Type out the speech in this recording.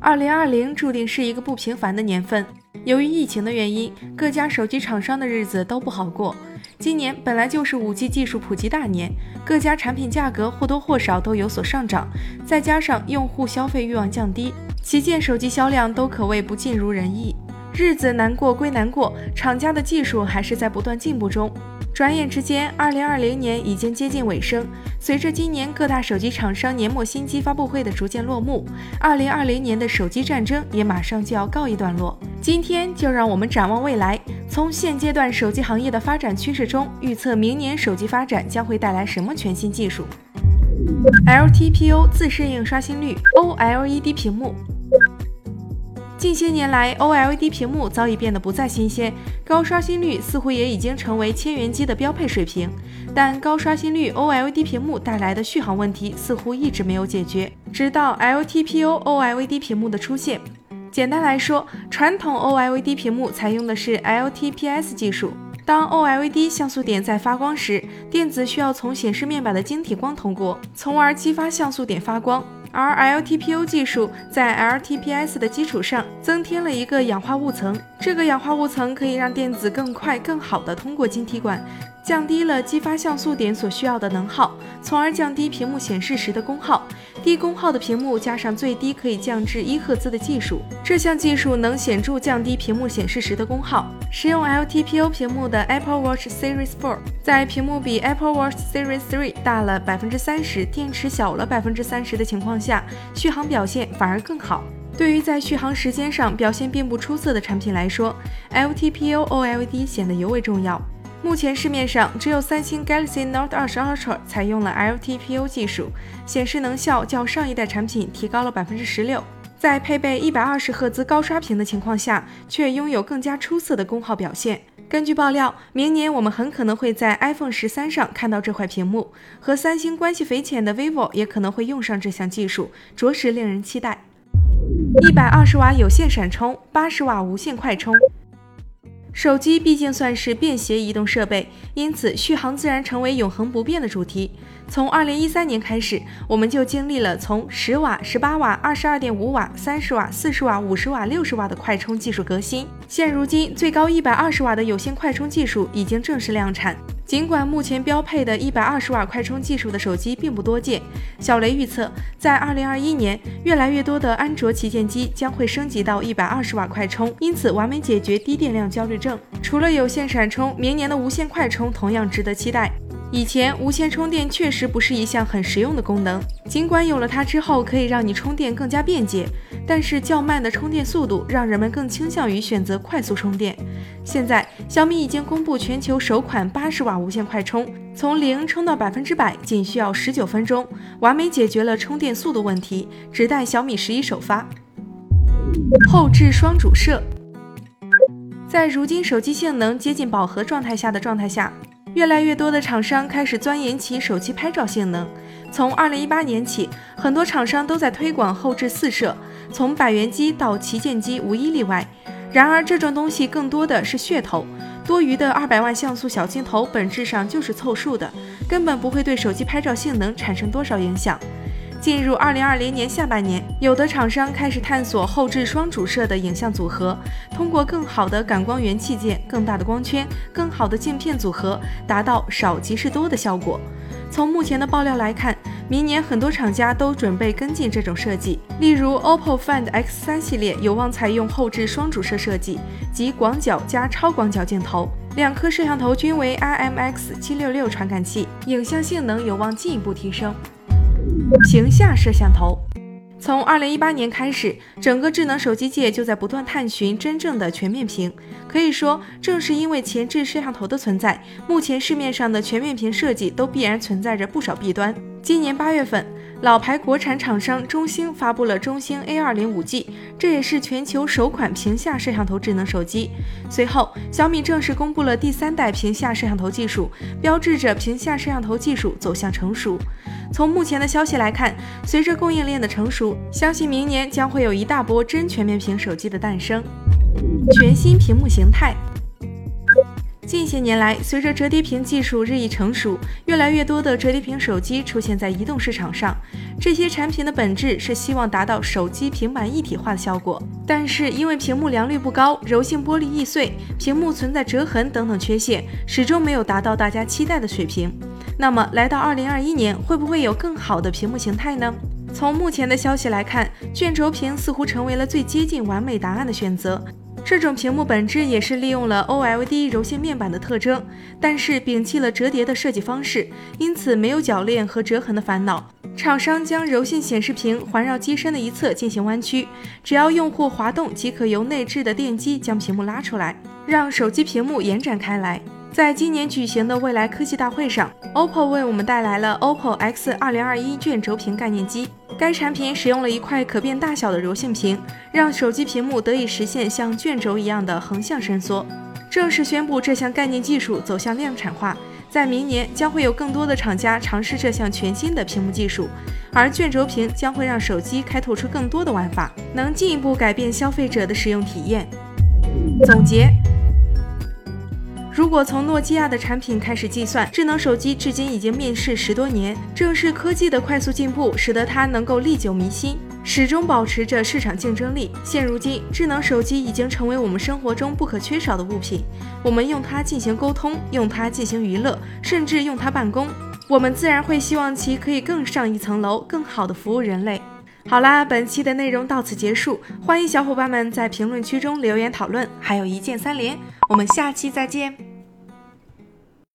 二零二零注定是一个不平凡的年份。由于疫情的原因，各家手机厂商的日子都不好过。今年本来就是五 G 技术普及大年，各家产品价格或多或少都有所上涨，再加上用户消费欲望降低，旗舰手机销量都可谓不尽如人意。日子难过归难过，厂家的技术还是在不断进步中。转眼之间，二零二零年已经接近尾声。随着今年各大手机厂商年末新机发布会的逐渐落幕，二零二零年的手机战争也马上就要告一段落。今天就让我们展望未来，从现阶段手机行业的发展趋势中预测明年手机发展将会带来什么全新技术。LTPO 自适应刷新率 OLED 屏幕。近些年来，OLED 屏幕早已变得不再新鲜，高刷新率似乎也已经成为千元机的标配水平。但高刷新率 OLED 屏幕带来的续航问题似乎一直没有解决，直到 LTPO OLED 屏幕的出现。简单来说，传统 OLED 屏幕采用的是 LTPS 技术。当 OLED 像素点在发光时，电子需要从显示面板的晶体光通过，从而激发像素点发光。而 LTPO 技术在 LTPS 的基础上增添了一个氧化物层，这个氧化物层可以让电子更快、更好地通过晶体管。降低了激发像素点所需要的能耗，从而降低屏幕显示时的功耗。低功耗的屏幕加上最低可以降至一赫兹的技术，这项技术能显著降低屏幕显示时的功耗。使用 LTPO 屏幕的 Apple Watch Series 4，在屏幕比 Apple Watch Series 3大了百分之三十，电池小了百分之三十的情况下，续航表现反而更好。对于在续航时间上表现并不出色的产品来说，LTPO OLED 显得尤为重要。目前市面上只有三星 Galaxy Note 20 Ultra 采用了 LTPO 技术，显示能效较上一代产品提高了百分之十六，在配备一百二十赫兹高刷屏的情况下，却拥有更加出色的功耗表现。根据爆料，明年我们很可能会在 iPhone 十三上看到这块屏幕，和三星关系匪浅的 vivo 也可能会用上这项技术，着实令人期待。一百二十瓦有线闪充，八十瓦无线快充。手机毕竟算是便携移动设备，因此续航自然成为永恒不变的主题。从二零一三年开始，我们就经历了从十瓦、十八瓦、二十二点五瓦、三十瓦、四十瓦、五十瓦、六十瓦的快充技术革新。现如今，最高一百二十瓦的有线快充技术已经正式量产。尽管目前标配的一百二十瓦快充技术的手机并不多见，小雷预测，在二零二一年，越来越多的安卓旗舰机将会升级到一百二十瓦快充，因此完美解决低电量焦虑症。除了有线闪充，明年的无线快充同样值得期待。以前无线充电确实不是一项很实用的功能，尽管有了它之后可以让你充电更加便捷，但是较慢的充电速度让人们更倾向于选择快速充电。现在小米已经公布全球首款八十瓦无线快充，从零充到百分之百仅需要十九分钟，完美解决了充电速度问题，只待小米十一首发。后置双主摄，在如今手机性能接近饱和状态下的状态下。越来越多的厂商开始钻研起手机拍照性能。从二零一八年起，很多厂商都在推广后置四摄，从百元机到旗舰机无一例外。然而，这种东西更多的是噱头，多余的二百万像素小镜头本质上就是凑数的，根本不会对手机拍照性能产生多少影响。进入二零二零年下半年，有的厂商开始探索后置双主摄的影像组合，通过更好的感光元器件、更大的光圈、更好的镜片组合，达到少即是多的效果。从目前的爆料来看，明年很多厂家都准备跟进这种设计，例如 OPPO Find X3 系列有望采用后置双主摄设计，即广角加超广角镜头，两颗摄像头均为 IMX766 传感器，影像性能有望进一步提升。屏下摄像头，从二零一八年开始，整个智能手机界就在不断探寻真正的全面屏。可以说，正是因为前置摄像头的存在，目前市面上的全面屏设计都必然存在着不少弊端。今年八月份。老牌国产厂商中兴发布了中兴 A20 5G，这也是全球首款屏下摄像头智能手机。随后，小米正式公布了第三代屏下摄像头技术，标志着屏下摄像头技术走向成熟。从目前的消息来看，随着供应链的成熟，相信明年将会有一大波真全面屏手机的诞生。全新屏幕形态。近些年来，随着折叠屏技术日益成熟，越来越多的折叠屏手机出现在移动市场上。这些产品的本质是希望达到手机、平板一体化的效果，但是因为屏幕良率不高、柔性玻璃易碎、屏幕存在折痕等等缺陷，始终没有达到大家期待的水平。那么，来到二零二一年，会不会有更好的屏幕形态呢？从目前的消息来看，卷轴屏似乎成为了最接近完美答案的选择。这种屏幕本质也是利用了 OLED 柔性面板的特征，但是摒弃了折叠的设计方式，因此没有铰链和折痕的烦恼。厂商将柔性显示屏环绕机身的一侧进行弯曲，只要用户滑动即可由内置的电机将屏幕拉出来，让手机屏幕延展开来。在今年举行的未来科技大会上，OPPO 为我们带来了 OPPO X 2021卷轴屏概念机。该产品使用了一块可变大小的柔性屏，让手机屏幕得以实现像卷轴一样的横向伸缩。正式宣布这项概念技术走向量产化，在明年将会有更多的厂家尝试这项全新的屏幕技术，而卷轴屏将会让手机开拓出更多的玩法，能进一步改变消费者的使用体验。总结。如果从诺基亚的产品开始计算，智能手机至今已经面世十多年。正是科技的快速进步，使得它能够历久弥新，始终保持着市场竞争力。现如今，智能手机已经成为我们生活中不可缺少的物品。我们用它进行沟通，用它进行娱乐，甚至用它办公。我们自然会希望其可以更上一层楼，更好的服务人类。好啦，本期的内容到此结束，欢迎小伙伴们在评论区中留言讨论，还有一键三连。我们下期再见。